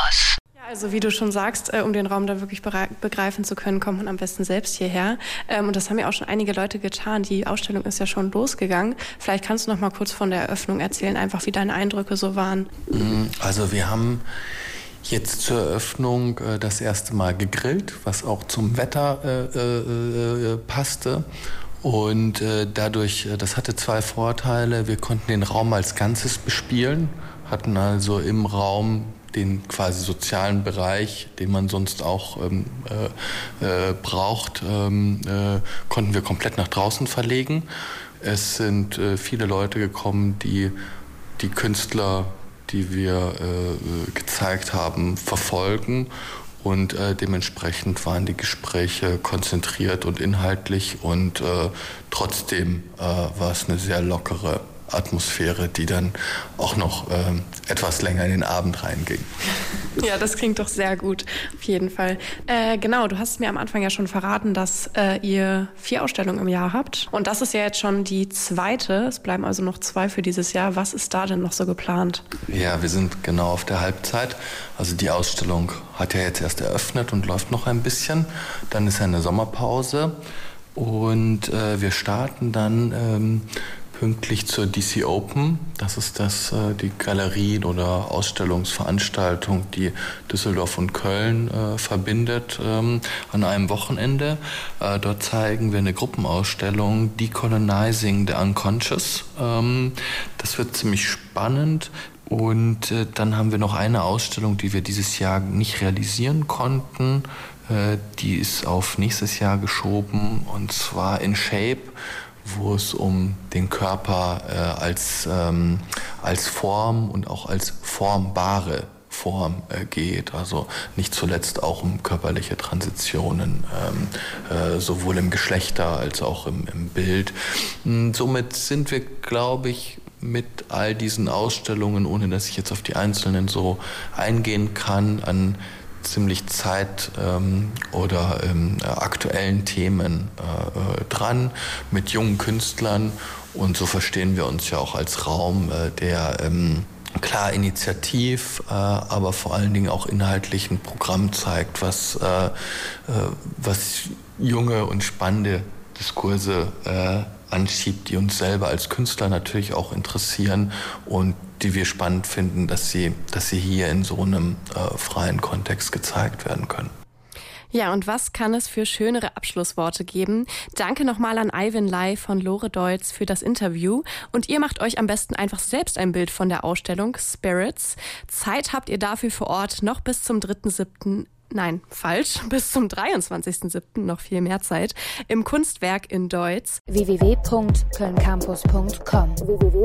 Campus. Also wie du schon sagst, äh, um den Raum da wirklich begreifen zu können, kommt man am besten selbst hierher. Ähm, und das haben ja auch schon einige Leute getan. Die Ausstellung ist ja schon losgegangen. Vielleicht kannst du noch mal kurz von der Eröffnung erzählen, einfach wie deine Eindrücke so waren. Mhm, also wir haben jetzt zur Eröffnung äh, das erste Mal gegrillt, was auch zum Wetter äh, äh, äh passte. Und äh, dadurch, das hatte zwei Vorteile. Wir konnten den Raum als Ganzes bespielen, hatten also im Raum den quasi sozialen Bereich, den man sonst auch ähm, äh, äh, braucht, ähm, äh, konnten wir komplett nach draußen verlegen. Es sind äh, viele Leute gekommen, die die Künstler, die wir äh, gezeigt haben, verfolgen. Und äh, dementsprechend waren die Gespräche konzentriert und inhaltlich und trotzdem war es eine sehr lockere Atmosphäre, die dann auch noch ähm, etwas länger in den Abend reinging. Ja, das klingt doch sehr gut, auf jeden Fall. Äh, genau, du hast mir am Anfang ja schon verraten, dass äh, ihr vier Ausstellungen im Jahr habt. Und das ist ja jetzt schon die zweite. Es bleiben also noch zwei für dieses Jahr. Was ist da denn noch so geplant? Ja, wir sind genau auf der Halbzeit. Also die Ausstellung hat ja jetzt erst eröffnet und läuft noch ein bisschen. Dann ist eine Sommerpause. Und äh, wir starten dann ähm, pünktlich zur DC Open. Das ist das, äh, die Galerien oder Ausstellungsveranstaltung, die Düsseldorf und Köln äh, verbindet ähm, an einem Wochenende. Äh, dort zeigen wir eine Gruppenausstellung Decolonizing the Unconscious. Ähm, das wird ziemlich spannend. Und äh, dann haben wir noch eine Ausstellung, die wir dieses Jahr nicht realisieren konnten. Äh, die ist auf nächstes Jahr geschoben und zwar in Shape wo es um den Körper äh, als, ähm, als Form und auch als formbare Form äh, geht. Also nicht zuletzt auch um körperliche Transitionen, ähm, äh, sowohl im Geschlechter als auch im, im Bild. Und somit sind wir, glaube ich, mit all diesen Ausstellungen, ohne dass ich jetzt auf die einzelnen so eingehen kann, an ziemlich zeit- ähm, oder ähm, aktuellen Themen äh, äh, dran mit jungen Künstlern. Und so verstehen wir uns ja auch als Raum, äh, der ähm, klar initiativ, äh, aber vor allen Dingen auch inhaltlich ein Programm zeigt, was, äh, äh, was junge und spannende Diskurse anschiebt, die uns selber als Künstler natürlich auch interessieren und die wir spannend finden, dass sie, dass sie hier in so einem äh, freien Kontext gezeigt werden können. Ja, und was kann es für schönere Abschlussworte geben? Danke nochmal an Ivan Lai von Lore Deutz für das Interview. Und ihr macht euch am besten einfach selbst ein Bild von der Ausstellung Spirits. Zeit habt ihr dafür vor Ort noch bis zum 3.7. Nein, falsch. Bis zum 23.07. noch viel mehr Zeit im Kunstwerk in Deutsch. www.kölncampus.com www